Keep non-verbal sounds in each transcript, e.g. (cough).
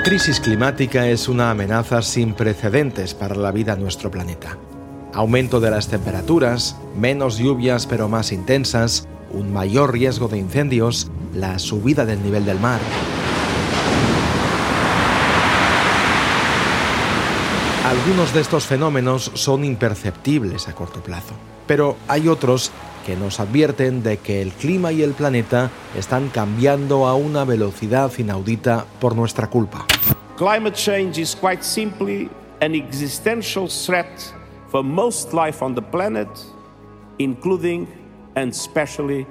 La crisis climática es una amenaza sin precedentes para la vida en nuestro planeta. Aumento de las temperaturas, menos lluvias pero más intensas, un mayor riesgo de incendios, la subida del nivel del mar. Algunos de estos fenómenos son imperceptibles a corto plazo, pero hay otros que nos advierten de que el clima y el planeta están cambiando a una velocidad inaudita por nuestra culpa. Climate change is quite simply an existential threat for most life on the planet, including and especially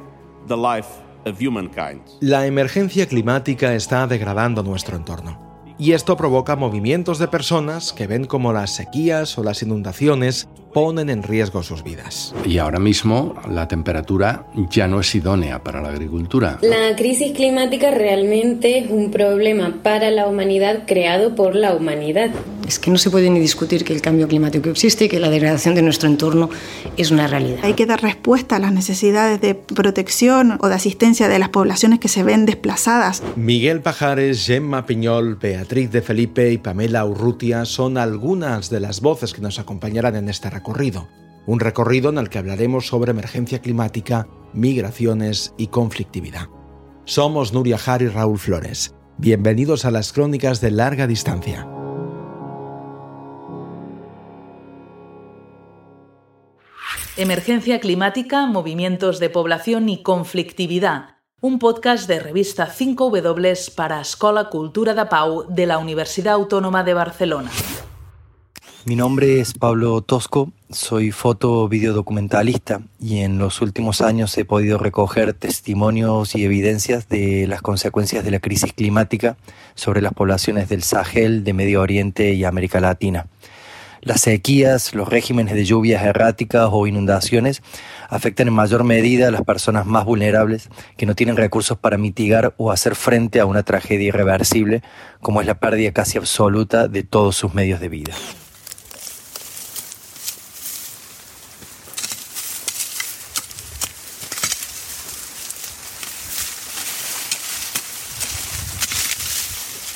the life of humankind. La emergencia climática está degradando nuestro entorno. Y esto provoca movimientos de personas que ven como las sequías o las inundaciones ponen en riesgo sus vidas. Y ahora mismo la temperatura ya no es idónea para la agricultura. La crisis climática realmente es un problema para la humanidad creado por la humanidad. Es que no se puede ni discutir que el cambio climático existe y que la degradación de nuestro entorno es una realidad. Hay que dar respuesta a las necesidades de protección o de asistencia de las poblaciones que se ven desplazadas. Miguel Pajares, Gemma Piñol, Beatriz de Felipe y Pamela Urrutia son algunas de las voces que nos acompañarán en esta recorrido. Un recorrido en el que hablaremos sobre emergencia climática, migraciones y conflictividad. Somos Nuria Jar y Raúl Flores. Bienvenidos a las crónicas de larga distancia. Emergencia climática, movimientos de población y conflictividad. Un podcast de revista 5W para Escola Cultura da Pau de la Universidad Autónoma de Barcelona. Mi nombre es Pablo Tosco, soy foto videodocumentalista y en los últimos años he podido recoger testimonios y evidencias de las consecuencias de la crisis climática sobre las poblaciones del Sahel, de Medio Oriente y América Latina. Las sequías, los regímenes de lluvias erráticas o inundaciones afectan en mayor medida a las personas más vulnerables que no tienen recursos para mitigar o hacer frente a una tragedia irreversible como es la pérdida casi absoluta de todos sus medios de vida.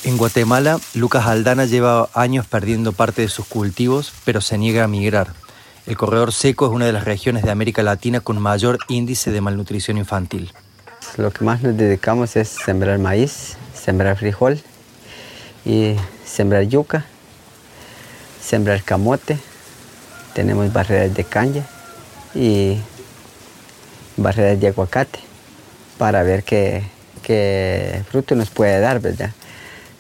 En Guatemala, Lucas Aldana lleva años perdiendo parte de sus cultivos, pero se niega a migrar. El corredor seco es una de las regiones de América Latina con mayor índice de malnutrición infantil. Lo que más nos dedicamos es sembrar maíz, sembrar frijol y sembrar yuca, sembrar camote. Tenemos barreras de caña y barreras de aguacate para ver qué, qué fruto nos puede dar, ¿verdad?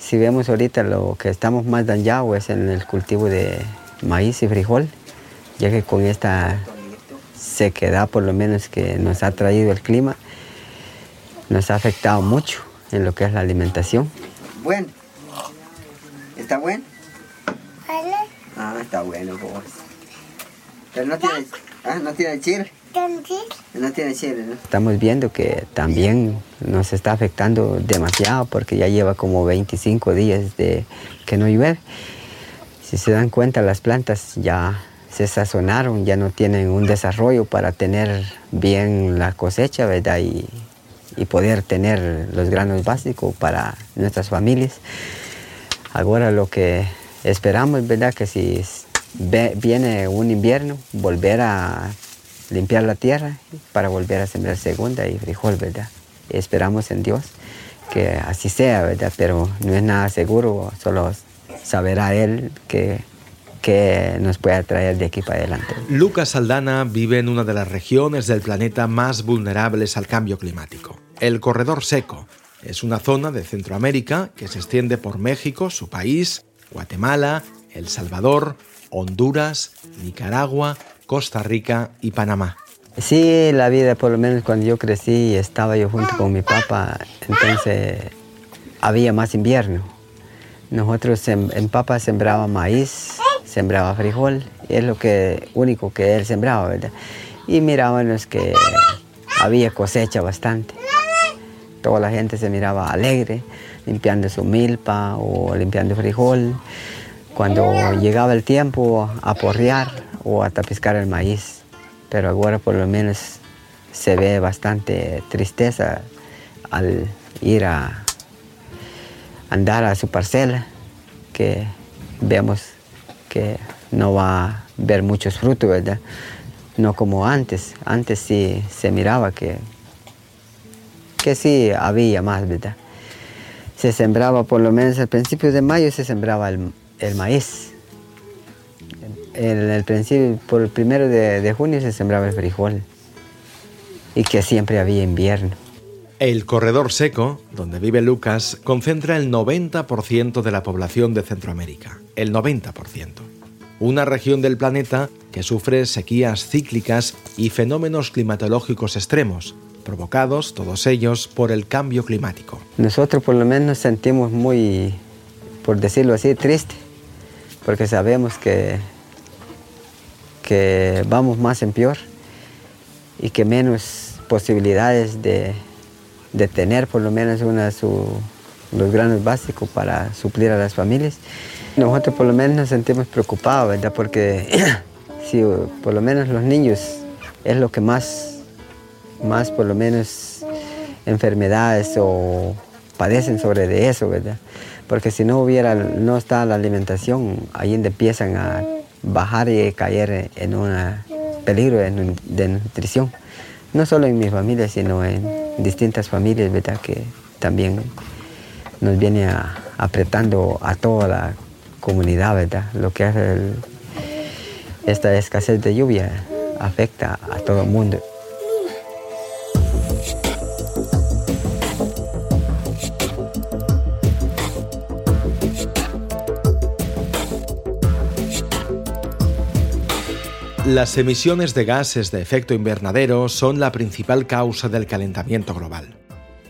Si vemos ahorita lo que estamos más dañados es en el cultivo de maíz y frijol, ya que con esta sequedad por lo menos que nos ha traído el clima, nos ha afectado mucho en lo que es la alimentación. Bueno, ¿está bueno? Ah, está bueno, pues. Pero no tiene, ah, no tiene chile. No tiene ¿no? Estamos viendo que también nos está afectando demasiado porque ya lleva como 25 días de que no llueve. Si se dan cuenta, las plantas ya se sazonaron, ya no tienen un desarrollo para tener bien la cosecha, ¿verdad? Y, y poder tener los granos básicos para nuestras familias. Ahora lo que esperamos, ¿verdad? Que si ve- viene un invierno, volver a limpiar la tierra para volver a sembrar segunda y frijol, ¿verdad? Esperamos en Dios que así sea, ¿verdad? Pero no es nada seguro, solo saberá Él que, que nos puede traer de aquí para adelante. Lucas Aldana vive en una de las regiones del planeta más vulnerables al cambio climático, el Corredor Seco. Es una zona de Centroamérica que se extiende por México, su país, Guatemala, El Salvador, Honduras, Nicaragua, Costa Rica y Panamá. Sí, la vida, por lo menos cuando yo crecí, estaba yo junto con mi papá, entonces había más invierno. Nosotros en, en papa sembraba maíz, sembraba frijol, es lo que, único que él sembraba, ¿verdad? Y mirábamos que había cosecha bastante. Toda la gente se miraba alegre, limpiando su milpa o limpiando frijol. Cuando llegaba el tiempo a porrear o a tapiscar el maíz. Pero ahora por lo menos se ve bastante tristeza al ir a andar a su parcela, que vemos que no va a ver muchos frutos, ¿verdad? No como antes. Antes sí se miraba que, que sí había más, ¿verdad? Se sembraba por lo menos al principio de mayo se sembraba el, maíz. En el principio, por el primero de, de junio se sembraba el frijol. Y que siempre había invierno. El corredor seco, donde vive Lucas, concentra el 90% de la población de Centroamérica. El 90%. Una región del planeta que sufre sequías cíclicas y fenómenos climatológicos extremos, provocados todos ellos por el cambio climático. Nosotros por lo menos nos sentimos muy, por decirlo así, triste, porque sabemos que, que vamos más en peor y que menos posibilidades de, de tener por lo menos una, los granos básicos para suplir a las familias. Nosotros por lo menos nos sentimos preocupados, ¿verdad? Porque (clears throat) si por lo menos los niños es lo que más, más por lo menos enfermedades o padecen sobre de eso, ¿verdad? Porque si no hubiera, no está la alimentación, ahí empiezan a bajar y caer en un peligro de nutrición no solo en mi familia, sino en distintas familias, ¿verdad? Que también nos viene apretando a toda la comunidad, ¿verdad? Lo que hace esta escasez de lluvia afecta a todo el mundo. Las emisiones de gases de efecto invernadero son la principal causa del calentamiento global.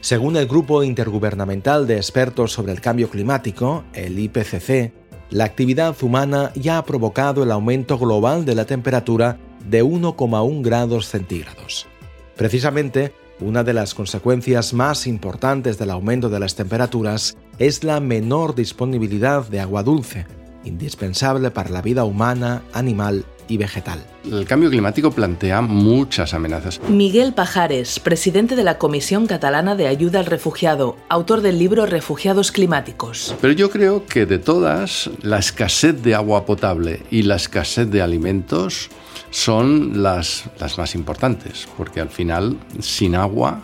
Según el Grupo Intergubernamental de Expertos sobre el Cambio Climático, el IPCC, la actividad humana ya ha provocado el aumento global de la temperatura de 1,1 grados centígrados. Precisamente, una de las consecuencias más importantes del aumento de las temperaturas es la menor disponibilidad de agua dulce, indispensable para la vida humana, animal y vegetal. El cambio climático plantea muchas amenazas. Miguel Pajares, presidente de la Comisión Catalana de Ayuda al Refugiado, autor del libro Refugiados Climáticos. Pero yo creo que de todas, la escasez de agua potable y la escasez de alimentos son las, las más importantes, porque al final, sin agua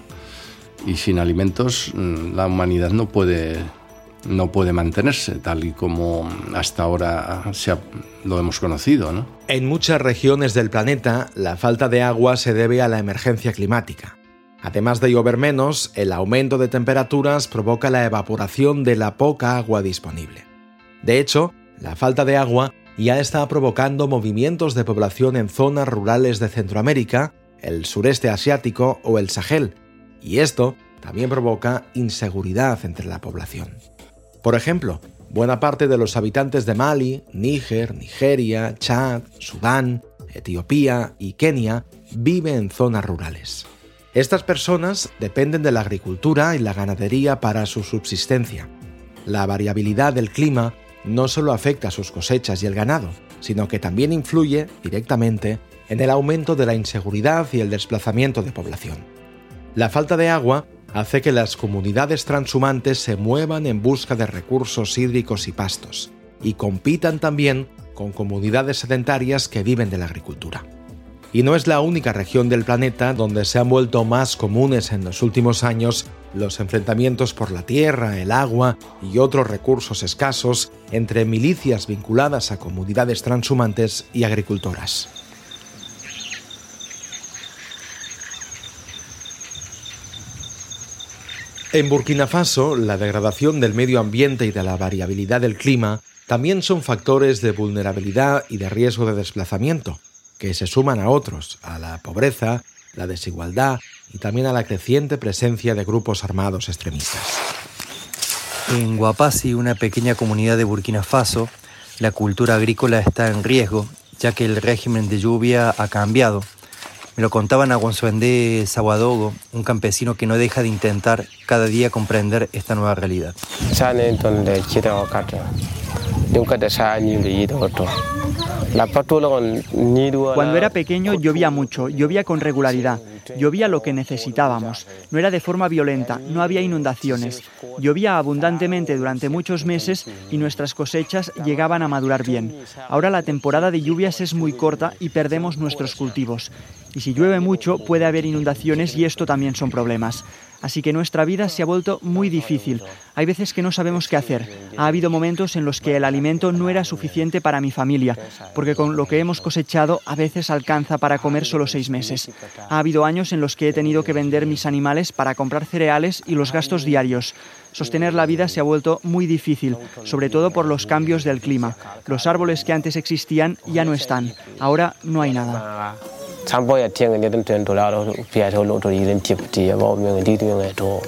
y sin alimentos, mm, la humanidad no puede no puede mantenerse tal y como hasta ahora se lo hemos conocido. ¿no? En muchas regiones del planeta, la falta de agua se debe a la emergencia climática. Además de llover menos, el aumento de temperaturas provoca la evaporación de la poca agua disponible. De hecho, la falta de agua ya está provocando movimientos de población en zonas rurales de Centroamérica, el sureste asiático o el Sahel, y esto también provoca inseguridad entre la población. Por ejemplo, buena parte de los habitantes de Mali, Níger, Nigeria, Chad, Sudán, Etiopía y Kenia viven en zonas rurales. Estas personas dependen de la agricultura y la ganadería para su subsistencia. La variabilidad del clima no solo afecta a sus cosechas y el ganado, sino que también influye directamente en el aumento de la inseguridad y el desplazamiento de población. La falta de agua hace que las comunidades transhumantes se muevan en busca de recursos hídricos y pastos, y compitan también con comunidades sedentarias que viven de la agricultura. Y no es la única región del planeta donde se han vuelto más comunes en los últimos años los enfrentamientos por la tierra, el agua y otros recursos escasos entre milicias vinculadas a comunidades transhumantes y agricultoras. En Burkina Faso, la degradación del medio ambiente y de la variabilidad del clima también son factores de vulnerabilidad y de riesgo de desplazamiento, que se suman a otros, a la pobreza, la desigualdad y también a la creciente presencia de grupos armados extremistas. En Guapasi, una pequeña comunidad de Burkina Faso, la cultura agrícola está en riesgo, ya que el régimen de lluvia ha cambiado. Me lo contaban a Gonzuendé Saguadogo, un campesino que no deja de intentar cada día comprender esta nueva realidad. Cuando era pequeño llovía mucho, llovía con regularidad, llovía lo que necesitábamos, no era de forma violenta, no había inundaciones, llovía abundantemente durante muchos meses y nuestras cosechas llegaban a madurar bien. Ahora la temporada de lluvias es muy corta y perdemos nuestros cultivos. Y si llueve mucho puede haber inundaciones y esto también son problemas. Así que nuestra vida se ha vuelto muy difícil. Hay veces que no sabemos qué hacer. Ha habido momentos en los que el alimento no era suficiente para mi familia, porque con lo que hemos cosechado a veces alcanza para comer solo seis meses. Ha habido años en los que he tenido que vender mis animales para comprar cereales y los gastos diarios. Sostener la vida se ha vuelto muy difícil, sobre todo por los cambios del clima. Los árboles que antes existían ya no están. Ahora no hay nada.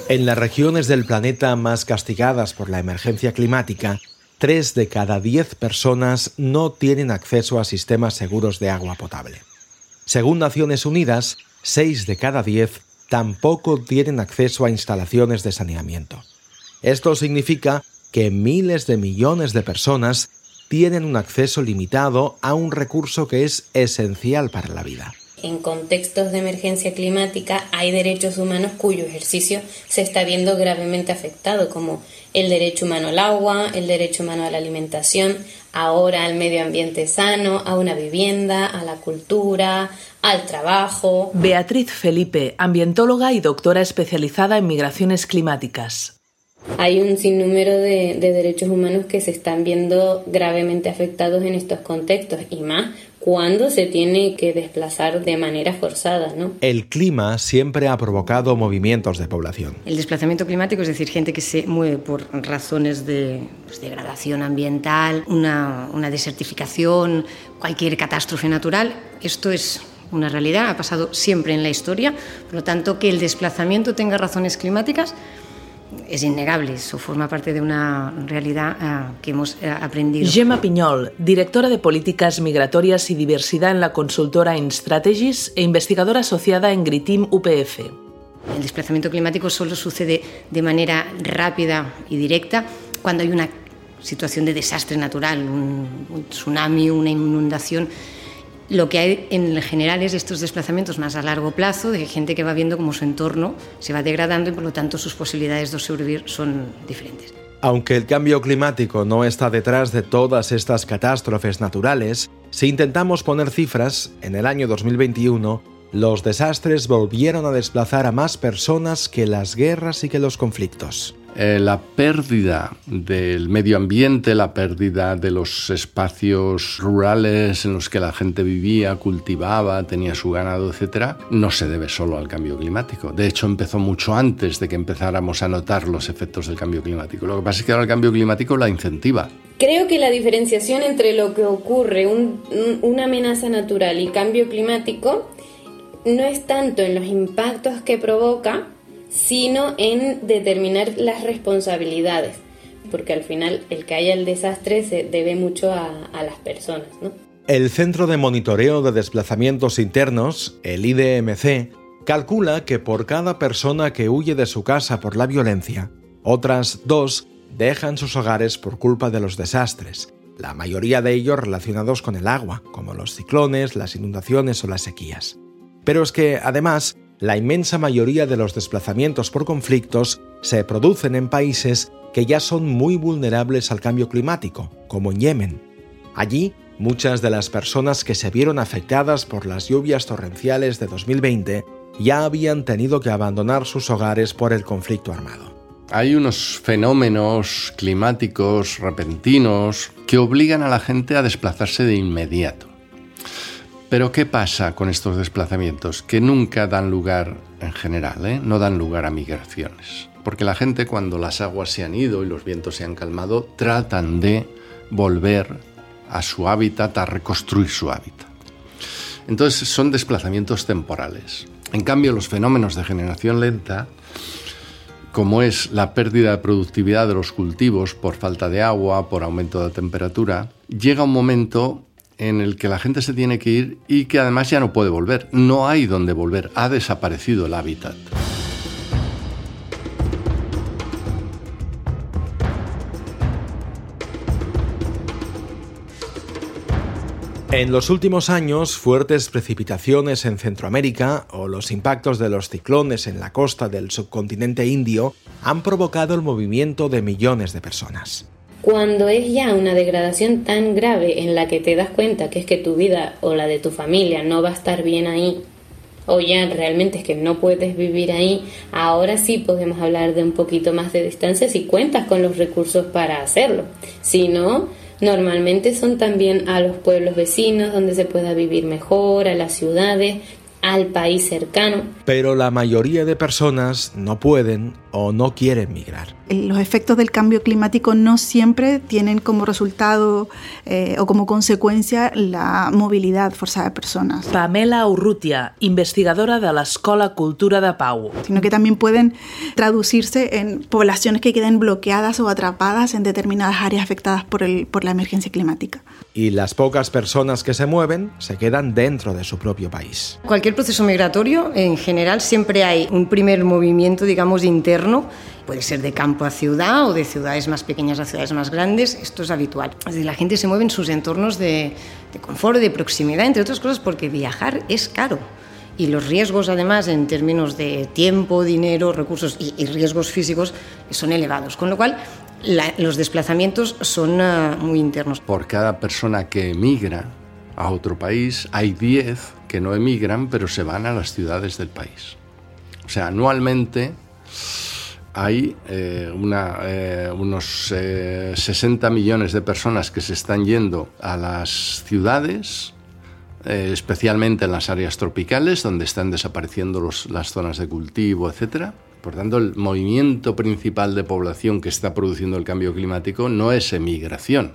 En las regiones del planeta más castigadas por la emergencia climática, tres de cada diez personas no tienen acceso a sistemas seguros de agua potable. Según Naciones Unidas, seis de cada diez tampoco tienen acceso a instalaciones de saneamiento. Esto significa que miles de millones de personas tienen un acceso limitado a un recurso que es esencial para la vida en contextos de emergencia climática hay derechos humanos cuyo ejercicio se está viendo gravemente afectado, como el derecho humano al agua, el derecho humano a la alimentación, ahora al medio ambiente sano, a una vivienda, a la cultura, al trabajo. Beatriz Felipe, ambientóloga y doctora especializada en migraciones climáticas. Hay un sinnúmero de, de, derechos humanos que se están viendo gravemente afectados en estos contextos y más cuando se tiene que desplazar de manera forzada. ¿no? El clima siempre ha provocado movimientos de población. El desplazamiento climático, es decir, gente que se mueve por razones de pues, degradación ambiental, una, una desertificación, cualquier catástrofe natural, esto es una realidad, ha pasado siempre en la historia, por lo tanto que el desplazamiento tenga razones climáticas es innegable, eso forma parte de una realidad uh, que hemos uh, aprendido. Gemma Piñol, directora de Políticas Migratorias y Diversidad en la consultora InStrategies e investigadora asociada en Gritim UPF. El desplazamiento climático solo sucede de manera rápida y directa cuando hay una situación de desastre natural, un, un tsunami, una inundación lo que hay en general es estos desplazamientos más a largo plazo de gente que va viendo cómo su entorno se va degradando y por lo tanto sus posibilidades de sobrevivir son diferentes. Aunque el cambio climático no está detrás de todas estas catástrofes naturales, si intentamos poner cifras, en el año 2021 los desastres volvieron a desplazar a más personas que las guerras y que los conflictos. Eh, la pérdida del medio ambiente, la pérdida de los espacios rurales en los que la gente vivía, cultivaba, tenía su ganado, etc., no se debe solo al cambio climático. De hecho, empezó mucho antes de que empezáramos a notar los efectos del cambio climático. Lo que pasa es que ahora el cambio climático la incentiva. Creo que la diferenciación entre lo que ocurre, una amenaza natural y cambio climático, no es tanto en los impactos que provoca, sino en determinar las responsabilidades, porque al final el que haya el desastre se debe mucho a, las personas. El Centro de Monitoreo de Desplazamientos Internos, el IDMC, calcula que por cada persona que huye de su casa por la violencia, otras dos dejan sus hogares por culpa de los desastres, la mayoría de ellos relacionados con el agua, como los ciclones, las inundaciones o las sequías. Pero es que, además, la inmensa mayoría de los desplazamientos por conflictos se producen en países que ya son muy vulnerables al cambio climático, como en Yemen. Allí, muchas de las personas que se vieron afectadas por las lluvias torrenciales de 2020 ya habían tenido que abandonar sus hogares por el conflicto armado. Hay unos fenómenos climáticos repentinos que obligan a la gente a desplazarse de inmediato. Pero ¿qué pasa con estos desplazamientos? Que nunca dan lugar, en general, ¿eh? no dan lugar a migraciones. Porque la gente cuando las aguas se han ido y los vientos se han calmado, tratan de volver a su hábitat, a reconstruir su hábitat. Entonces son desplazamientos temporales. En cambio, los fenómenos de generación lenta, como es la pérdida de productividad de los cultivos por falta de agua, por aumento de temperatura, llega un momento en el que la gente se tiene que ir y que además ya no puede volver. No hay donde volver, ha desaparecido el hábitat. En los últimos años, fuertes precipitaciones en Centroamérica o los impactos de los ciclones en la costa del subcontinente indio han provocado el movimiento de millones de personas. Cuando es ya una degradación tan grave en la que te das cuenta que es que tu vida o la de tu familia no va a estar bien ahí, o ya realmente es que no puedes vivir ahí, ahora sí podemos hablar de un poquito más de distancia si cuentas con los recursos para hacerlo. Si no, normalmente son también a los pueblos vecinos donde se pueda vivir mejor, a las ciudades, al país cercano. Pero la mayoría de personas no pueden o no quieren migrar. Los efectos del cambio climático no siempre tienen como resultado eh, o como consecuencia la movilidad forzada de personas. Pamela Urrutia, investigadora de la Escola Cultura de Pau. Sino que también pueden traducirse en poblaciones que queden bloqueadas o atrapadas en determinadas áreas afectadas por, el, por la emergencia climática. Y las pocas personas que se mueven se quedan dentro de su propio país. Cualquier proceso migratorio, en general, siempre hay un primer movimiento, digamos, interno puede ser de campo a ciudad o de ciudades más pequeñas a ciudades más grandes, esto es habitual. la gente se mueve en sus entornos de, de confort, de proximidad, entre otras cosas porque viajar es caro y los riesgos además en términos de tiempo, dinero, recursos y, riesgos físicos son elevados, con lo cual los desplazamientos son uh, muy internos. Por cada persona que emigra a otro país, hay 10 que no emigran, pero se van a las ciudades del país. O sea, anualmente hay eh, eh, unos 60 eh, millones de personas que se están yendo a las ciudades, especialmente en las áreas tropicales, donde están desapareciendo las zonas de cultivo, etc. Por tanto, el movimiento principal de población que está produciendo el cambio climático no es emigración,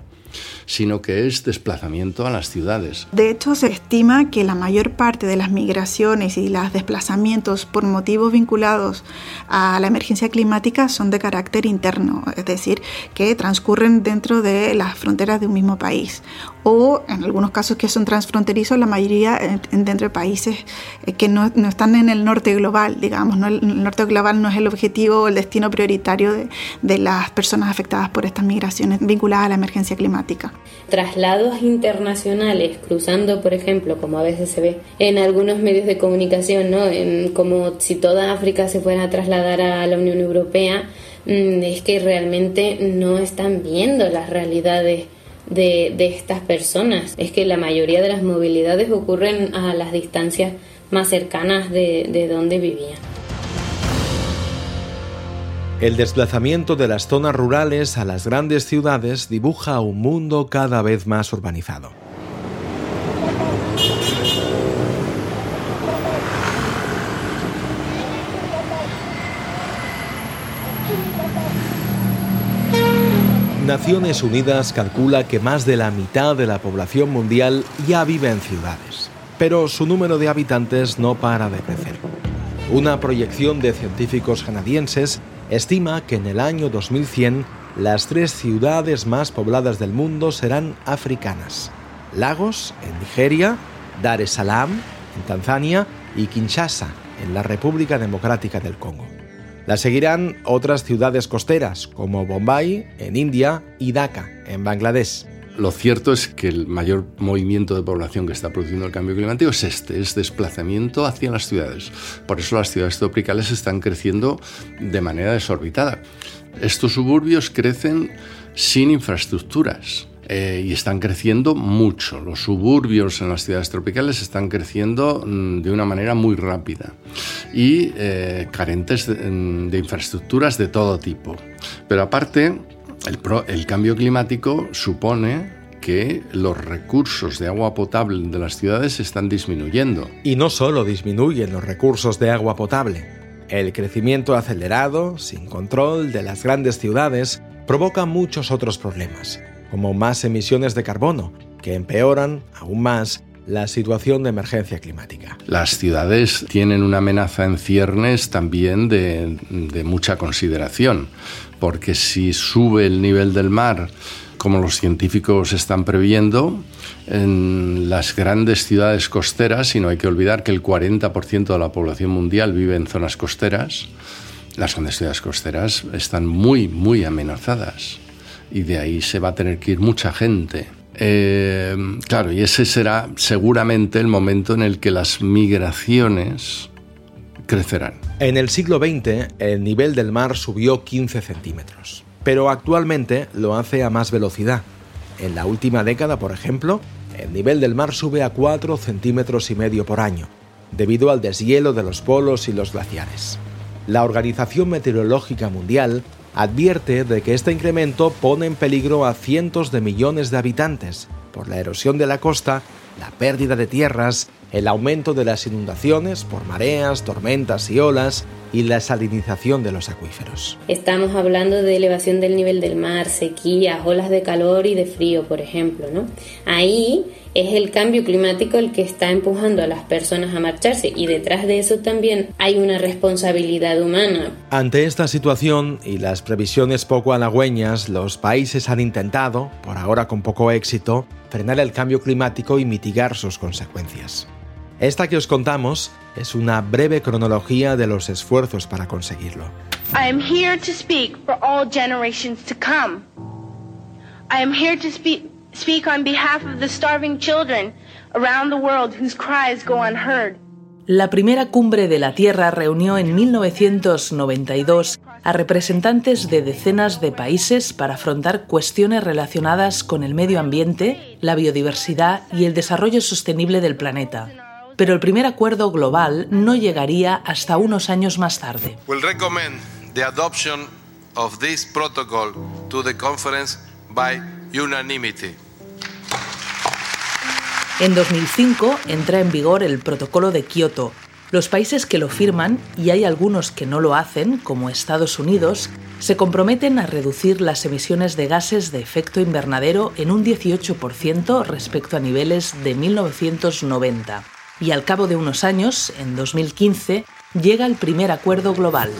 sino que es desplazamiento a las ciudades. De hecho, se estima que la mayor parte de las migraciones y los desplazamientos por motivos vinculados a la emergencia climática son de carácter interno, es decir, que transcurren dentro de las fronteras de un mismo país o en algunos casos que son transfronterizos, la mayoría dentro de países eh, que no, están en el norte global, digamos, ¿no? el norte global no es el objetivo o el destino prioritario de, de las personas afectadas por estas migraciones vinculadas a la emergencia climática. Traslados internacionales cruzando, por ejemplo, como a veces se ve en algunos medios de comunicación, ¿no? En, como si toda África se fuera a trasladar a la Unión Europea, mm, es que realmente no están viendo las realidades de, estas personas. Es que la mayoría de las movilidades ocurren a las distancias más cercanas de, de donde vivían. El desplazamiento de las zonas rurales a las grandes ciudades dibuja un mundo cada vez más urbanizado. Naciones Unidas calcula que más de la mitad de la población mundial ya vive en ciudades, pero su número de habitantes no para de crecer. Una proyección de científicos canadienses estima que en el año 2100 las tres ciudades más pobladas del mundo serán africanas. Lagos, en Nigeria, Dar es Salaam, en Tanzania, y Kinshasa, en la República Democrática del Congo. La seguirán otras ciudades costeras, como Bombay, en India, y Dhaka, en Bangladesh. Lo cierto es que el mayor movimiento de población que está produciendo el cambio climático es este, es desplazamiento hacia las ciudades. Por eso las ciudades tropicales están creciendo de manera desorbitada. Estos suburbios crecen sin infraestructuras. Eh, y están creciendo mucho. Los suburbios en las ciudades tropicales están creciendo mm, de una manera muy rápida y eh, carentes mm, de, infraestructuras de todo tipo. Pero aparte, el, cambio climático supone que los recursos de agua potable de las ciudades están disminuyendo. Y no solo disminuyen los recursos de agua potable. El crecimiento acelerado, sin control, de las grandes ciudades provoca muchos otros problemas, como más emisiones de carbono, que empeoran aún más la situación de emergencia climática. Las ciudades tienen una amenaza en ciernes también de, mucha consideración, porque si sube el nivel del mar como los científicos están previendo, en las grandes ciudades costeras, y no hay que olvidar que el 40% de la población mundial vive en zonas costeras, las grandes ciudades costeras están muy, muy amenazadas. Y de ahí se va a tener que ir mucha gente. Eh, claro, y ese será seguramente el momento en el que las migraciones crecerán. En el siglo XX, el nivel del mar subió 15 centímetros, pero actualmente lo hace a más velocidad. En la última década, por ejemplo, el nivel del mar sube a 4 centímetros y medio por año, debido al deshielo de los polos y los glaciares. La Organización Meteorológica Mundial advierte de que este incremento pone en peligro a cientos de millones de habitantes por la erosión de la costa, la pérdida de tierras, el aumento de las inundaciones por mareas, tormentas y olas y la salinización de los acuíferos. Estamos hablando de elevación del nivel del mar, sequías, olas de calor y de frío, por ejemplo, ¿no? Ahí es el cambio climático el que está empujando a las personas a marcharse y detrás de eso también hay una responsabilidad humana. Ante esta situación y las previsiones poco halagüeñas, los países han intentado, por ahora con poco éxito, frenar el cambio climático y mitigar sus consecuencias. Esta que os contamos es una breve cronología de los esfuerzos para conseguirlo. I am here to speak for all generations to come. I am here to speak speak on behalf of the starving children around the world whose cries go unheard. La primera cumbre de la Tierra reunió en 1992 a representantes de decenas de países para afrontar cuestiones relacionadas con el medio ambiente, la biodiversidad y el desarrollo sostenible del planeta. Pero el primer acuerdo global no llegaría hasta unos años más tarde. Will recommend the adoption of this protocol to the conference by unanimity. En 2005 entra en vigor el Protocolo de Kioto. Los países que lo firman, y hay algunos que no lo hacen, como Estados Unidos, se comprometen a reducir las emisiones de gases de efecto invernadero en un 18% respecto a niveles de 1990. Y al cabo de unos años, en 2015, llega el primer acuerdo global.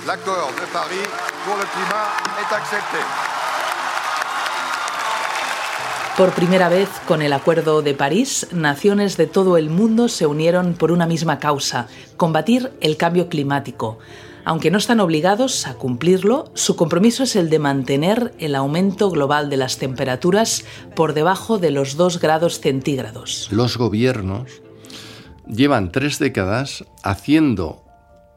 Por primera vez, con el Acuerdo de París, naciones de todo el mundo se unieron por una misma causa, combatir el cambio climático. Aunque no están obligados a cumplirlo, su compromiso es el de mantener el aumento global de las temperaturas por debajo de los 2 grados centígrados. Los gobiernos llevan tres décadas haciendo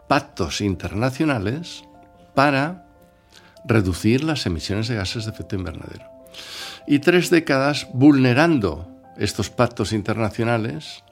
pactos internacionales para reducir las emisiones de gases de efecto invernadero y tres décadas vulnerando estos pactos internacionales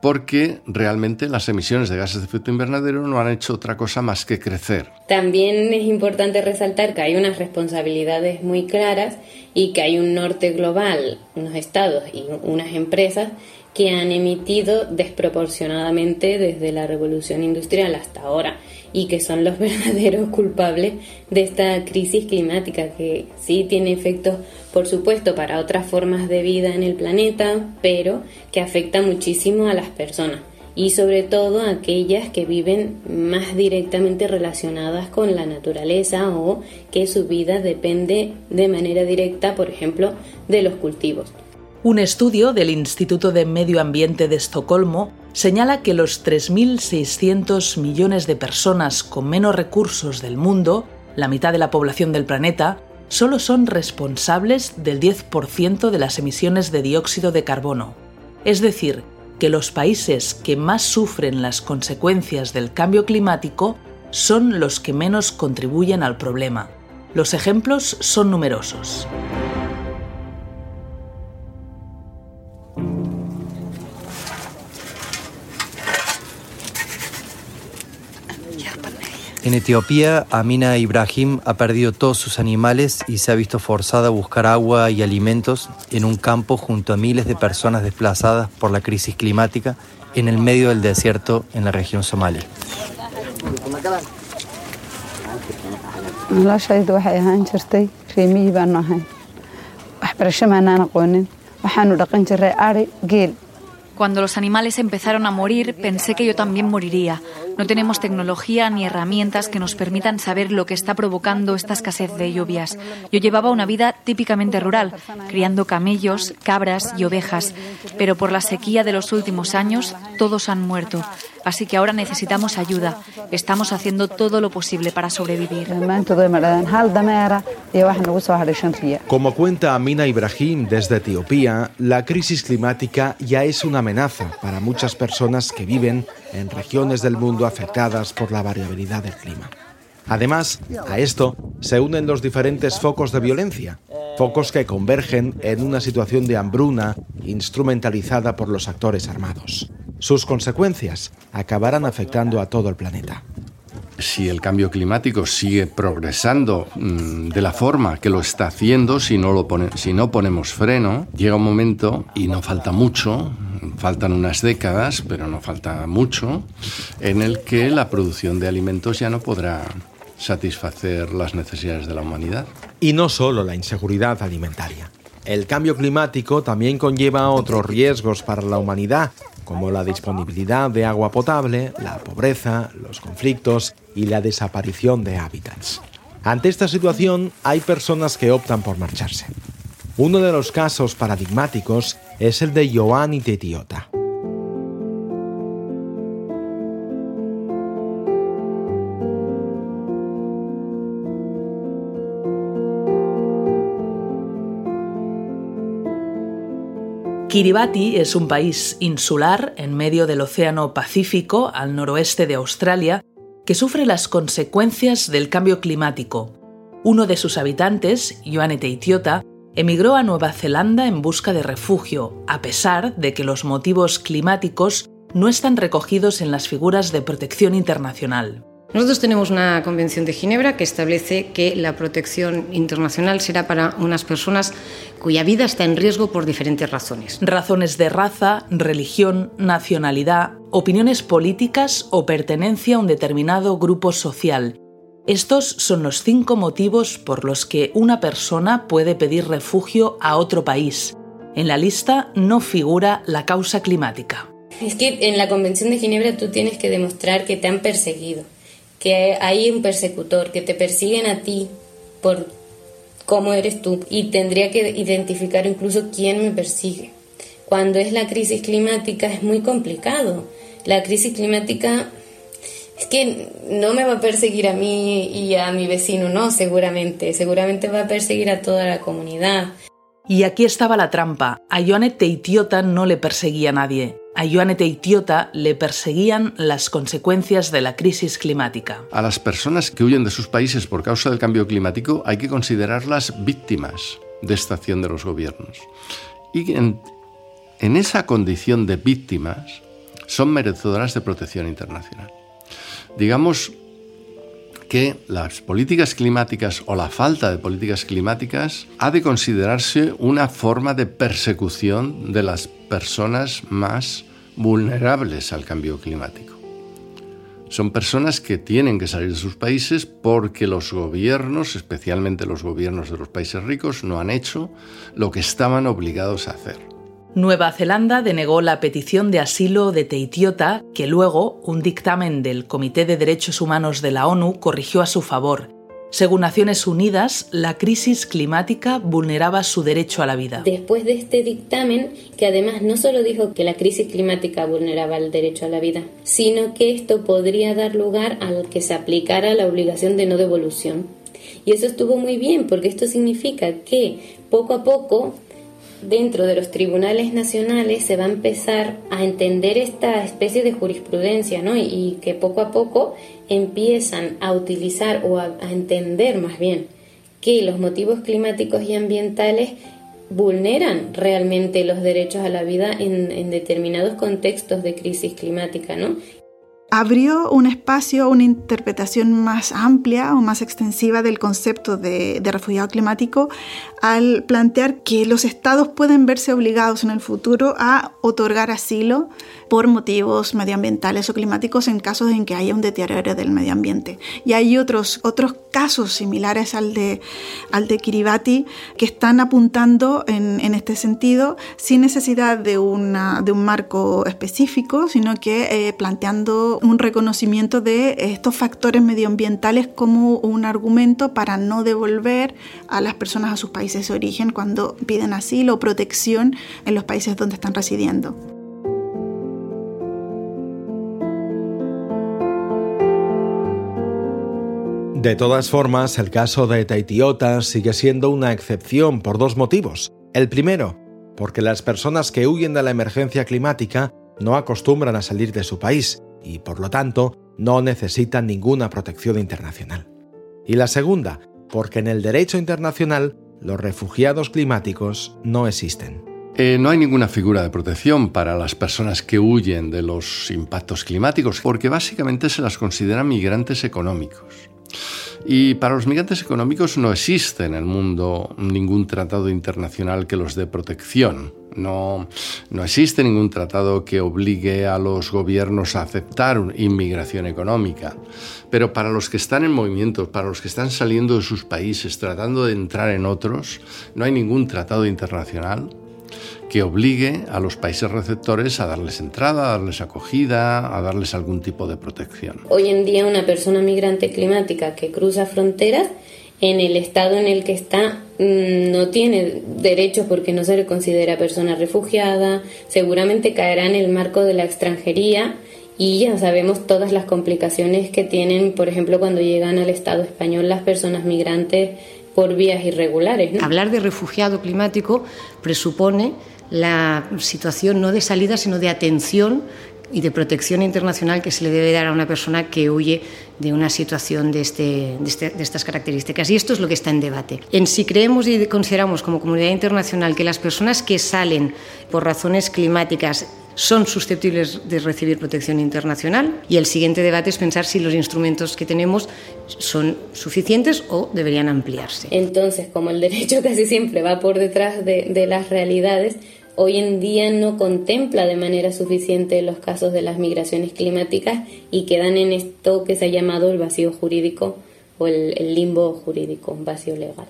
porque realmente las emisiones de gases de efecto invernadero no han hecho otra cosa más que crecer. También es importante resaltar que hay unas responsabilidades muy claras y que hay un norte global, unos estados y unas empresas que han emitido desproporcionadamente desde la revolución industrial hasta ahora y que son los (laughs) verdaderos culpables de esta crisis climática que sí tiene efectos por supuesto para otras formas de vida en el planeta pero que afecta muchísimo a las personas y sobre todo a aquellas que viven más directamente relacionadas con la naturaleza o que su vida depende de manera directa por ejemplo de los cultivos. Un estudio del Instituto de Medio Ambiente de Estocolmo señala que los 3.600 millones de personas con menos recursos del mundo, la mitad de la población del planeta, solo son responsables del 10% de las emisiones de dióxido de carbono. Es decir, que los países que más sufren las consecuencias del cambio climático son los que menos contribuyen al problema. Los ejemplos son numerosos. En Etiopía, Amina Ibrahim ha perdido todos sus animales y se ha visto forzada a buscar agua y alimentos en un campo junto a miles de personas desplazadas por la crisis climática en el medio del desierto en la región geel Cuando los animales empezaron a morir, pensé que yo también moriría. No tenemos tecnología ni herramientas que nos permitan saber lo que está provocando esta escasez de lluvias. Yo llevaba una vida típicamente rural, criando camellos, cabras y ovejas, pero por la sequía de los últimos años todos han muerto. Así que ahora necesitamos ayuda. Estamos haciendo todo lo posible para sobrevivir. Como cuenta Amina Ibrahim desde Etiopía, la crisis climática ya es una amenaza para muchas personas que viven en regiones del mundo afectadas por la variabilidad del clima. Además, a esto se unen los diferentes focos de violencia, focos que convergen en una situación de hambruna instrumentalizada por los actores armados. Sus consecuencias acabarán afectando a todo el planeta si el cambio climático sigue progresando mm, de la forma que lo está haciendo, si no, lo si no ponemos freno, llega un momento, y no falta mucho, faltan unas décadas, pero no falta mucho, en el que la producción de alimentos ya no podrá satisfacer las necesidades de la humanidad. Y no solo la inseguridad alimentaria. El cambio climático también conlleva otros riesgos para la humanidad, como la disponibilidad de agua potable, la pobreza, los conflictos y la desaparición de hábitats. Ante esta situación hay personas que optan por marcharse. Uno de los casos paradigmáticos es el de Ioanni Tetiota. Kiribati es un país insular en medio del Océano Pacífico, al noroeste de Australia, que sufre las consecuencias del cambio climático. Uno de sus habitantes, Ioane Teitiota, emigró a Nueva Zelanda en busca de refugio, a pesar de que los motivos climáticos no están recogidos en las figuras de protección internacional. Nosotros tenemos una Convención de Ginebra que establece que la protección internacional será para unas personas cuya vida está en riesgo por diferentes razones. Razones de raza, religión, nacionalidad, opiniones políticas o pertenencia a un determinado grupo social. Estos son los cinco motivos por los que una persona puede pedir refugio a otro país. En la lista no figura la causa climática. Es que en la Convención de Ginebra tú tienes que demostrar que te han perseguido que hay un persecutor, que te persiguen a ti por cómo eres tú y tendría que identificar incluso quién me persigue. Cuando es la crisis climática es muy complicado. La crisis climática es que no me va a perseguir a mí y a mi vecino, no, seguramente. Seguramente va a perseguir a toda la comunidad. Y aquí estaba la trampa. A Ioane Teitiota no le perseguía nadie. A Ioane Teitiota le perseguían las consecuencias de la crisis climática. A las personas que huyen de sus países por causa del cambio climático hay que considerarlas víctimas de esta acción de los gobiernos. Y en, en esa condición de víctimas son merecedoras de protección internacional. Digamos que las políticas climáticas o la falta de políticas climáticas ha de considerarse una forma de persecución de las personas más vulnerables al cambio climático. Son personas que tienen que salir de sus países porque los gobiernos, especialmente los gobiernos de los países ricos, no han hecho lo que estaban obligados a hacer. Nueva Zelanda denegó la petición de asilo de Teitiota, que luego un dictamen del Comité de Derechos Humanos de la ONU corrigió a su favor. Según Naciones Unidas, la crisis climática vulneraba su derecho a la vida. Después de este dictamen, que además no solo dijo que la crisis climática vulneraba el derecho a la vida, sino que esto podría dar lugar al que se aplicara la obligación de no devolución. Y eso estuvo muy bien, porque esto significa que poco a poco dentro de los tribunales nacionales se va a empezar a entender esta especie de jurisprudencia, ¿no? Y, que poco a poco empiezan a utilizar o a, entender más bien que los motivos climáticos y ambientales vulneran realmente los derechos a la vida en, en determinados contextos de crisis climática, ¿no? Abrió un espacio, una interpretación más amplia o más extensiva del concepto de, de, refugiado climático al plantear que los estados pueden verse obligados en el futuro a otorgar asilo por motivos medioambientales o climáticos en casos en que haya un deterioro del medio ambiente. Y hay otros, otros casos similares al de, al de Kiribati que están apuntando en, en este sentido sin necesidad de, una, de un marco específico, sino que eh, planteando un reconocimiento de estos factores medioambientales como un argumento para no devolver a las personas a sus países de origen cuando piden asilo o protección en los países donde están residiendo. De todas formas, el caso de Taitiota sigue siendo una excepción por dos motivos. El primero, porque las personas que huyen de la emergencia climática no acostumbran a salir de su país y, por lo tanto, no necesitan ninguna protección internacional. Y la segunda, porque en el derecho internacional los refugiados climáticos no existen. Eh, no hay ninguna figura de protección para las personas que huyen de los impactos climáticos porque básicamente se las considera migrantes económicos. Y para los migrantes económicos no existe en el mundo ningún tratado internacional que los dé protección. No, no existe ningún tratado que obligue a los gobiernos a aceptar inmigración económica. Pero para los que están en movimiento, para los que están saliendo de sus países, tratando de entrar en otros, no hay ningún tratado internacional que obligue a los países receptores a darles entrada, a darles acogida, a darles algún tipo de protección. Hoy en día una persona migrante climática que cruza fronteras en el estado en el que está mm, no tiene derechos porque no se le considera persona refugiada, seguramente caerá en el marco de la extranjería y ya sabemos todas las complicaciones que tienen, por ejemplo, cuando llegan al Estado español las personas migrantes por vías irregulares. Hablar de refugiado climático presupone la situación no de salida, sino de atención y de protección internacional que se le debe dar a una persona que huye de una situación de, este, este, de, estas características. Y esto es lo que está en debate. En si creemos y consideramos como comunidad internacional que las personas que salen por razones climáticas son susceptibles de recibir protección internacional y el siguiente debate es pensar si los instrumentos que tenemos son suficientes o deberían ampliarse. Entonces, como el derecho (laughs) casi siempre va por detrás de, de las realidades, hoy en día no contempla de manera suficiente los casos de las migraciones climáticas y quedan en esto que se ha llamado el vacío jurídico o el, limbo jurídico, un vacío legal.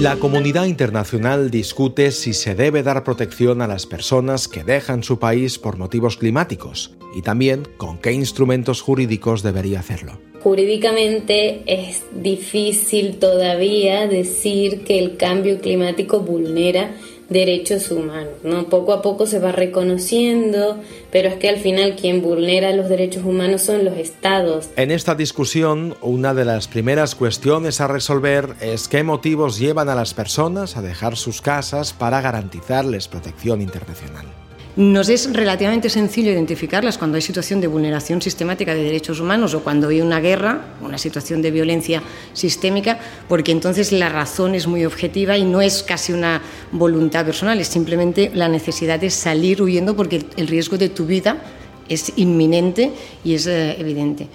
La comunidad internacional discute si se debe dar protección a las personas que dejan su país por motivos climáticos y también con qué instrumentos jurídicos debería hacerlo. Jurídicamente es difícil todavía decir que el cambio climático vulnera derechos humanos. ¿no? Poco a poco se va reconociendo, pero es que al final quien vulnera los derechos humanos son los estados. En esta discusión, una de las primeras cuestiones a resolver es qué motivos llevan a las personas a dejar sus casas para garantizarles protección internacional. Nos es relativamente sencillo identificarlas cuando hay situación de vulneración sistemática de derechos humanos o cuando hay una guerra, una situación de violencia sistémica, porque entonces la razón es muy objetiva y no es casi una voluntad personal, es simplemente la necesidad de salir huyendo porque el riesgo de tu vida es inminente y es eh, evidente.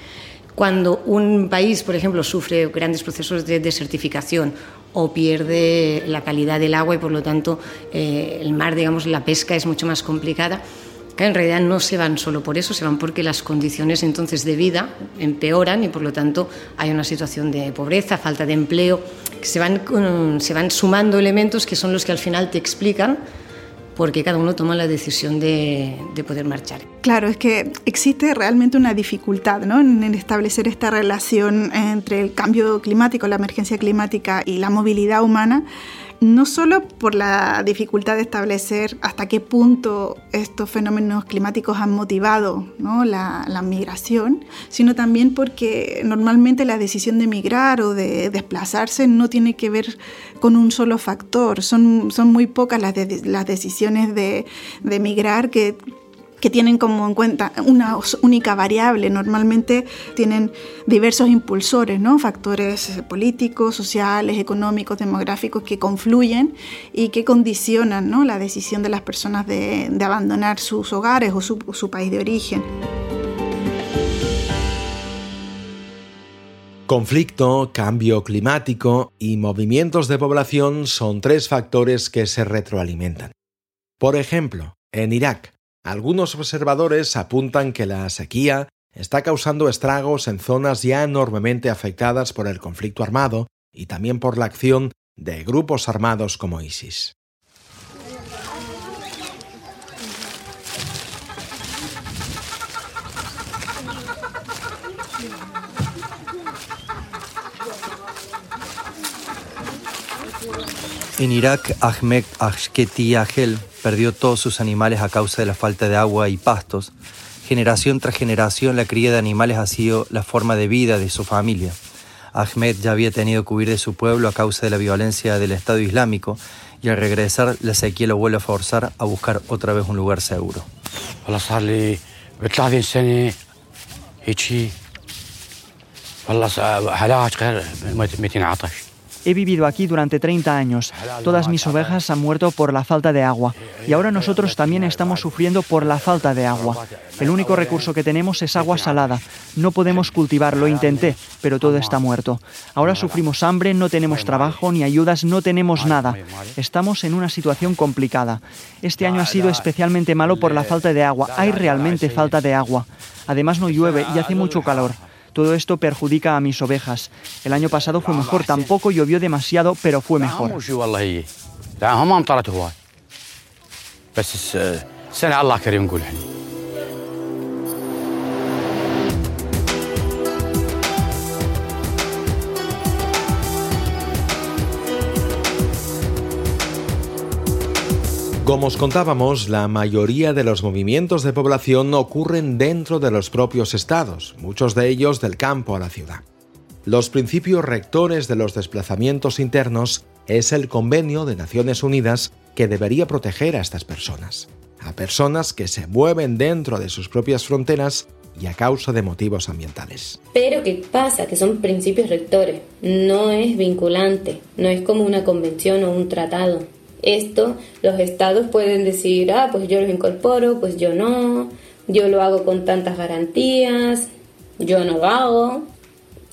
Cuando un país, por ejemplo, sufre grandes procesos de desertificación o pierde la calidad del agua y por lo tanto eh, el mar, digamos, la pesca es mucho más complicada. Que en realidad no se van solo por eso, se van porque las condiciones entonces de vida empeoran y por lo tanto hay una situación de pobreza, falta de empleo, se van, se van sumando elementos que son los que al final te explican porque cada uno toma la decisión de, de, poder marchar. Claro, es que existe realmente una dificultad ¿no? en establecer esta relación entre el cambio climático, la emergencia climática y la movilidad humana no solo por la dificultad de establecer hasta qué punto estos fenómenos climáticos han motivado la, migración, sino también porque normalmente la decisión de migrar o de desplazarse no tiene que ver con un solo factor. Son, son muy pocas las, las decisiones de, de migrar que que tienen como en cuenta una única variable. Normalmente tienen diversos impulsores, ¿no? factores políticos, sociales, económicos, demográficos que confluyen y que condicionan ¿no? la decisión de las personas de, abandonar sus hogares o su, su país de origen. Conflicto, cambio climático y movimientos de población son tres factores que se retroalimentan. Por ejemplo, en Irak, algunos observadores apuntan que la sequía está causando estragos en zonas ya enormemente afectadas por el conflicto armado y también por la acción de grupos armados como ISIS. En Irak, Ahmed Ashketi Ahel perdió todos sus animales a causa de la falta de agua y pastos. Generación tras generación, la cría de animales ha sido la forma de vida de su familia. Ahmed ya había tenido que huir de su pueblo a causa de la violencia del Estado Islámico y al regresar la sequía lo vuelve a forzar a buscar otra vez un lugar seguro. He vivido aquí durante 30 años. Todas mis ovejas han muerto por la falta de agua. Y ahora nosotros también estamos sufriendo por la falta de agua. El único recurso que tenemos es agua salada. No podemos cultivar, lo intenté, pero todo está muerto. Ahora sufrimos hambre, no tenemos trabajo ni ayudas, no tenemos nada. Estamos en una situación complicada. Este año ha sido especialmente malo por la falta de agua. Hay realmente falta de agua. Además no llueve y hace mucho calor. Todo esto perjudica a mis ovejas. El año pasado fue mejor, tampoco llovió demasiado, pero fue mejor. Como os contábamos, la mayoría de los movimientos de población ocurren dentro de los propios estados, muchos de ellos del campo a la ciudad. Los principios rectores de los desplazamientos internos es el convenio de Naciones Unidas que debería proteger a estas personas, a personas que se mueven dentro de sus propias fronteras y a causa de motivos ambientales. Pero ¿qué pasa? Que son principios rectores, no es vinculante, no es como una convención o un tratado. Esto los estados pueden decir, ah, pues yo los incorporo, pues yo no, yo lo hago con tantas garantías, yo no lo hago.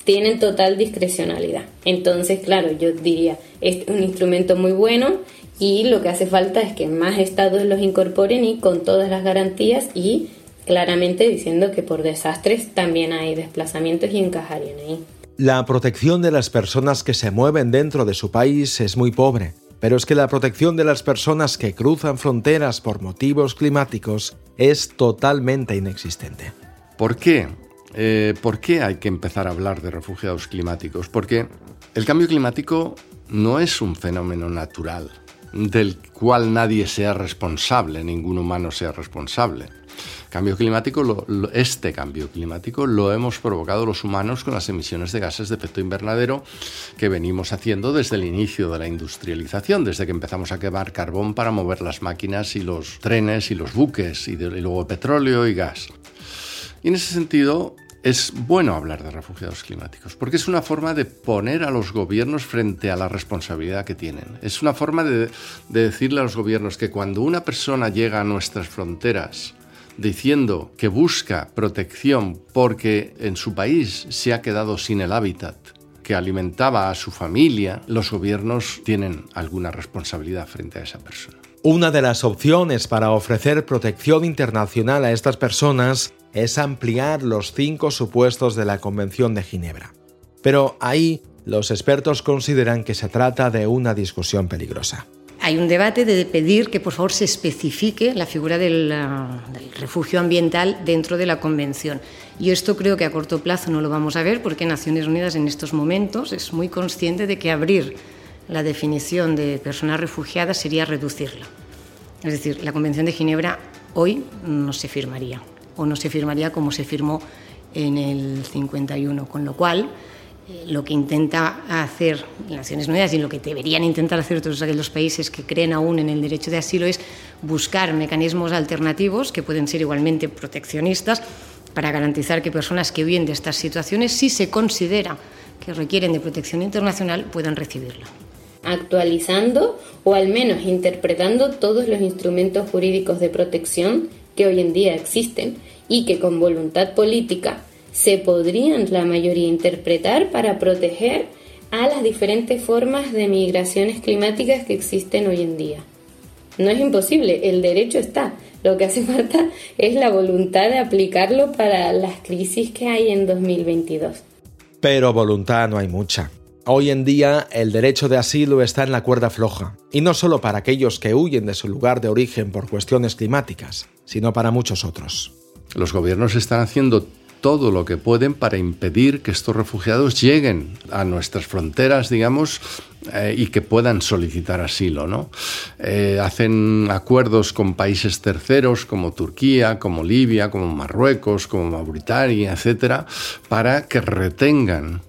Tienen total discrecionalidad. Entonces, claro, yo diría, es un instrumento muy bueno y lo que hace falta es que más estados los incorporen y con todas las garantías y claramente diciendo que por desastres también hay desplazamientos y encajarían ahí. La protección de las personas que se mueven dentro de su país es muy pobre pero es que la protección de las personas que cruzan fronteras por motivos climáticos es totalmente inexistente. ¿Por qué? Eh, ¿Por qué hay que empezar a hablar de refugiados climáticos? Porque el cambio climático no es un fenómeno natural del cual nadie sea responsable, ningún humano sea responsable. Cambio climático, este cambio climático lo hemos provocado los humanos con las emisiones de gases de efecto invernadero que venimos haciendo desde el inicio de la industrialización, desde que empezamos a quemar carbón para mover las máquinas y los trenes y los buques, y, y luego petróleo y gas. Y en ese sentido, es bueno hablar de refugiados climáticos, porque es una forma de poner a los gobiernos frente a la responsabilidad que tienen. Es una forma de, de, decirle a los gobiernos que cuando una persona llega a nuestras fronteras diciendo que busca protección porque en su país se ha quedado sin el hábitat que alimentaba a su familia, los gobiernos tienen alguna responsabilidad frente a esa persona. Una de las opciones para ofrecer protección internacional a estas personas es ampliar los cinco supuestos de la Convención de Ginebra. Pero ahí los expertos consideran que se trata de una discusión peligrosa hay un debate de pedir que por favor se especifique la figura del, refugio ambiental dentro de la Convención. Y esto creo que a corto plazo no lo vamos a ver porque Naciones Unidas en estos momentos es muy consciente de que abrir la definición de personas refugiadas sería reducirla. Es decir, la Convención de Ginebra hoy no se firmaría o no se firmaría como se firmó en el 51, con lo cual eh, lo que intenta hacer Naciones Unidas y lo que deberían intentar hacer todos aquellos países que creen aún en el derecho de asilo es buscar mecanismos alternativos que pueden ser igualmente proteccionistas para garantizar que personas que huyen de estas situaciones, si se considera que requieren de protección internacional, puedan recibirla. Actualizando o al menos interpretando todos los instrumentos jurídicos de protección que hoy en día existen y que con voluntad política se podrían la mayoría interpretar para proteger a las diferentes formas de migraciones climáticas que existen hoy en día. No es imposible, el derecho está. Lo que hace (laughs) falta es la voluntad de aplicarlo para las crisis que hay en 2022. Pero voluntad no hay mucha. Hoy en día el derecho de asilo está en la cuerda floja, y no solo para aquellos que huyen de su lugar de origen por cuestiones climáticas, sino para muchos otros. Los gobiernos están haciendo todo lo que pueden para impedir que estos refugiados lleguen a nuestras fronteras, digamos, eh, y que puedan solicitar asilo. ¿no? Eh, hacen acuerdos con países terceros como Turquía, como Libia, como Marruecos, como Mauritania, etcétera, para que retengan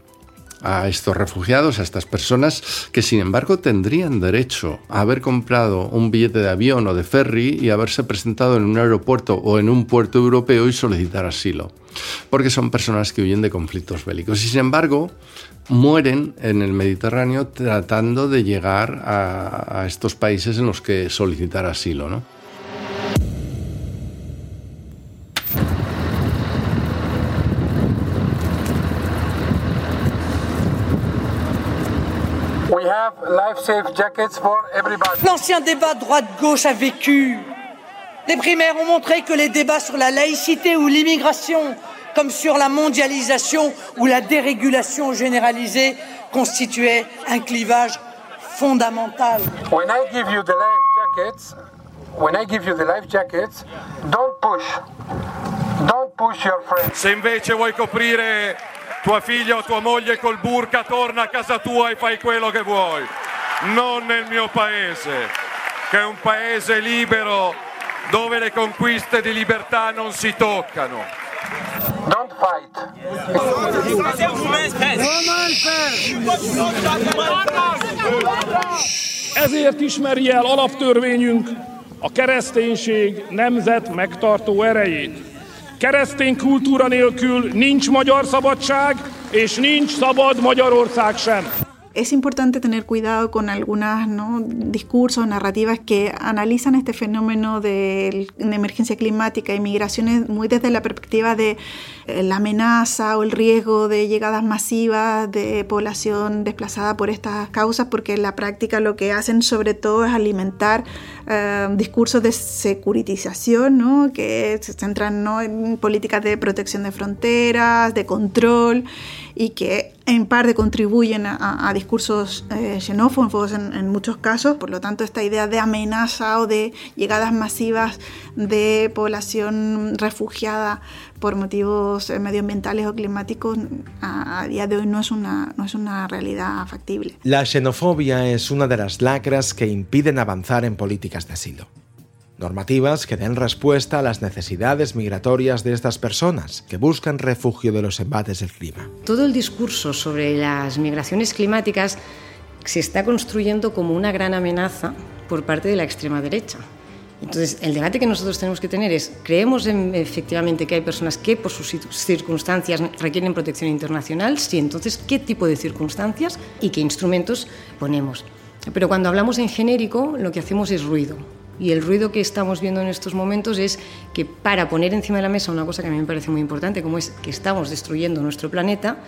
a estos refugiados, a estas personas que sin embargo tendrían derecho a haber comprado un billete de avión o de ferry y haberse presentado en un aeropuerto o en un puerto europeo y solicitar asilo, porque son personas que huyen de conflictos bélicos y sin embargo mueren en el Mediterráneo tratando de llegar a, a estos países en los que solicitar asilo. ¿no? L'ancien débat droite-gauche a vécu. Les primaires ont montré que les débats sur la laïcité ou l'immigration, comme sur la mondialisation ou la dérégulation généralisée, constituaient un clivage fondamental. When I give you the life jackets, when I give you the life jackets, don't push. Don't push your friends. Se invece vuoi coprire tua figlia o tua moglie col burka, torna a casa tua e fai quello che vuoi. Non nel mio paese, che è un paese libero dove le conquiste di libertà non si toccano. Don't fight. Ezért ismeri el alaptörvényünk a kereszténység nemzet megtartó erejét. Es importante tener cuidado con algunas discursos, narrativas que analizan este fenómeno de, emergencia climática y migraciones muy desde la perspectiva de la amenaza o el riesgo de llegadas masivas de población desplazada por estas causas, porque en la práctica lo que hacen sobre todo es alimentar eh, discursos de securitización, ¿no? que se centran ¿no? en políticas de protección de fronteras, de control y que en parte contribuyen a, discursos eh, xenófobos en, muchos casos. Por lo tanto, esta idea de amenaza o de llegadas masivas de población refugiada por motivos eh, medioambientales o climáticos a, día de hoy no es, una, no es una realidad factible. La xenofobia es una de las lacras que impiden avanzar en políticas de asilo normativas que den respuesta a las necesidades migratorias de estas personas que buscan refugio de los embates del clima. Todo el discurso sobre las migraciones climáticas se está construyendo como una gran amenaza por parte de la extrema derecha. Entonces, el debate que nosotros tenemos que tener es, ¿creemos efectivamente que hay personas que por sus circunstancias requieren protección internacional? Sí, entonces, ¿qué tipo de circunstancias y qué instrumentos ponemos? Pero cuando hablamos en genérico, lo que hacemos es ruido. Y el ruido que estamos viendo en estos momentos es que para poner encima de la mesa una cosa que a mí me parece muy importante, como es que estamos destruyendo nuestro planeta,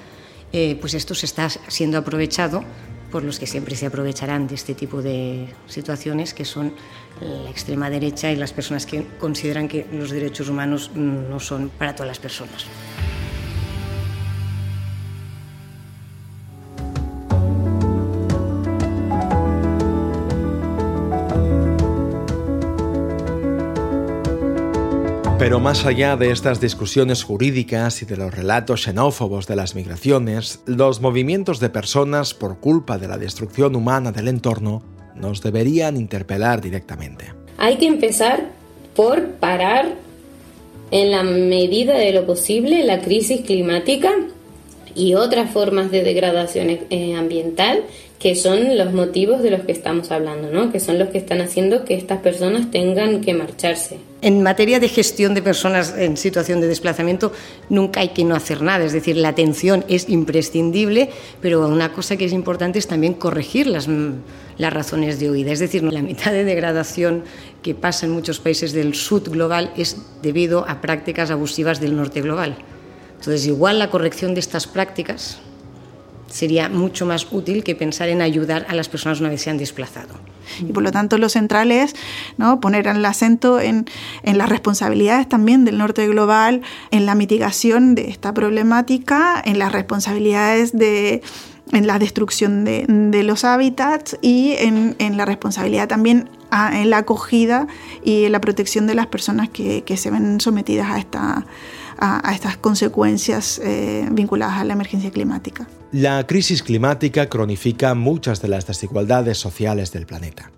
eh, pues esto se está siendo aprovechado por los que siempre se aprovecharán de este tipo de situaciones, que son la extrema derecha y las personas que consideran que los derechos humanos no son para todas las personas. Pero más allá de estas discusiones jurídicas y de los relatos xenófobos de las migraciones, los movimientos de personas por culpa de la destrucción humana del entorno nos deberían interpelar directamente. Hay que empezar por parar en la medida de lo posible la crisis climática y otras formas de degradación eh, ambiental que son los motivos de los que estamos hablando, ¿no? que son los que están haciendo que estas personas tengan que marcharse. En materia de gestión de personas en situación de desplazamiento, nunca hay que no hacer nada, es decir, la atención es imprescindible, pero una cosa que es importante es también corregir las, las razones de huida, es decir, la mitad de degradación que pasa en muchos países del sur global es debido a prácticas abusivas del norte global. Entonces, igual la corrección de estas prácticas sería mucho más útil que pensar en ayudar a las personas una vez se han desplazado. Y por lo tanto lo central es ¿no? poner el acento en, en, las responsabilidades también del norte global, en la mitigación de esta problemática, en las responsabilidades de en la destrucción de, de los hábitats y en, en, la responsabilidad también en la acogida y en la protección de las personas que, que se ven sometidas a esta a, estas consecuencias eh, vinculadas a la emergencia climática. La crisis climática cronifica muchas de las desigualdades sociales del planeta.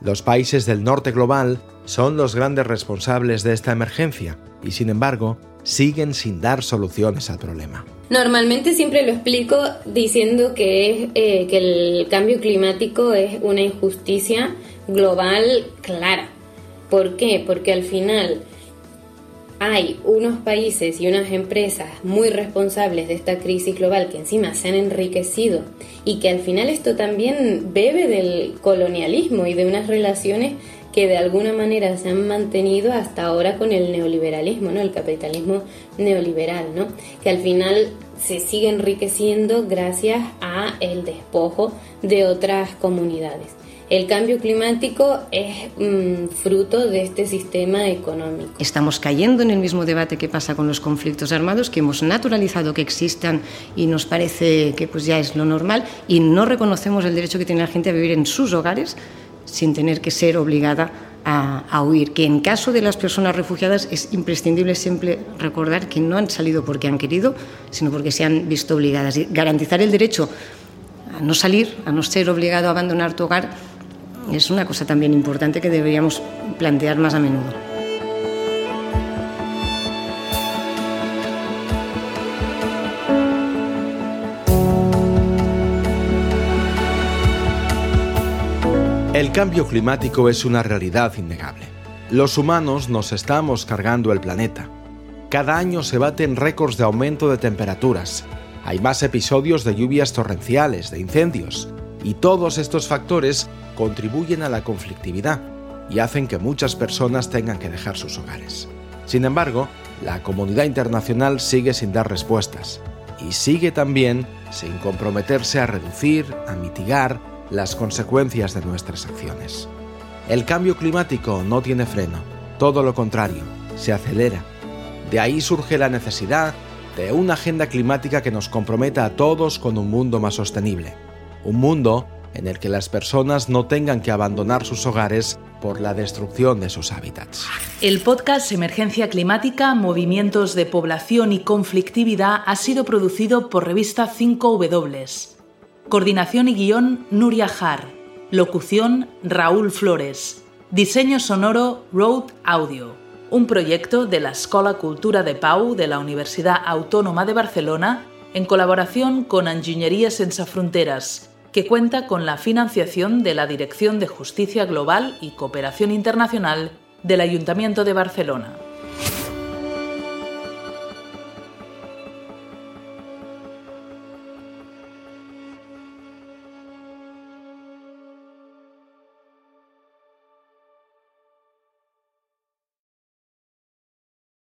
Los países del norte global son los grandes responsables de esta emergencia y, sin embargo, siguen sin dar soluciones al problema. Normalmente siempre lo explico diciendo que, eh, que el cambio climático es una injusticia global clara. ¿Por qué? Porque al final hay unos países y unas empresas muy responsables de esta crisis global que encima se han enriquecido y que al final esto también bebe del colonialismo y de unas relaciones que de alguna manera se han mantenido hasta ahora con el neoliberalismo, ¿no? El capitalismo neoliberal, ¿no? Que al final se sigue enriqueciendo gracias a el despojo de otras comunidades. El cambio climático es mm, fruto de este sistema económico. Estamos cayendo en el mismo debate que pasa con los conflictos armados, que hemos naturalizado que existan y nos parece que pues ya es lo normal y no reconocemos el derecho que tiene la gente a vivir en sus hogares sin tener que ser obligada a, a, huir. Que en caso de las personas refugiadas es imprescindible siempre recordar que no han salido porque han querido, sino porque se han visto obligadas. Y garantizar el derecho a no salir, a no ser obligado a abandonar tu hogar, es una cosa también importante que deberíamos plantear más a menudo. El cambio climático es una realidad innegable. Los humanos nos estamos cargando el planeta. Cada año se baten récords de aumento de temperaturas. Hay más episodios de lluvias torrenciales, de incendios. Y todos estos factores contribuyen a la conflictividad y hacen que muchas personas tengan que dejar sus hogares. Sin embargo, la comunidad internacional sigue sin dar respuestas y sigue también sin comprometerse a reducir, a mitigar las consecuencias de nuestras acciones. El cambio climático no tiene freno, todo lo contrario, se acelera. De ahí surge la necesidad de una agenda climática que nos comprometa a todos con un mundo más sostenible, un mundo en el que las personas no tengan que abandonar sus hogares por la destrucción de sus hábitats. El podcast Emergencia Climática, Movimientos de Población y Conflictividad ha sido producido por revista 5W. Coordinación y guion Nuria Har. Locución Raúl Flores. Diseño sonoro Road Audio. Un proyecto de la Escola Cultura de Pau de la Universidad Autónoma de Barcelona en colaboración con Ingeniería Sense Fronteras que cuenta con la financiación de la Dirección de Justicia Global y Cooperación Internacional del Ayuntamiento de Barcelona.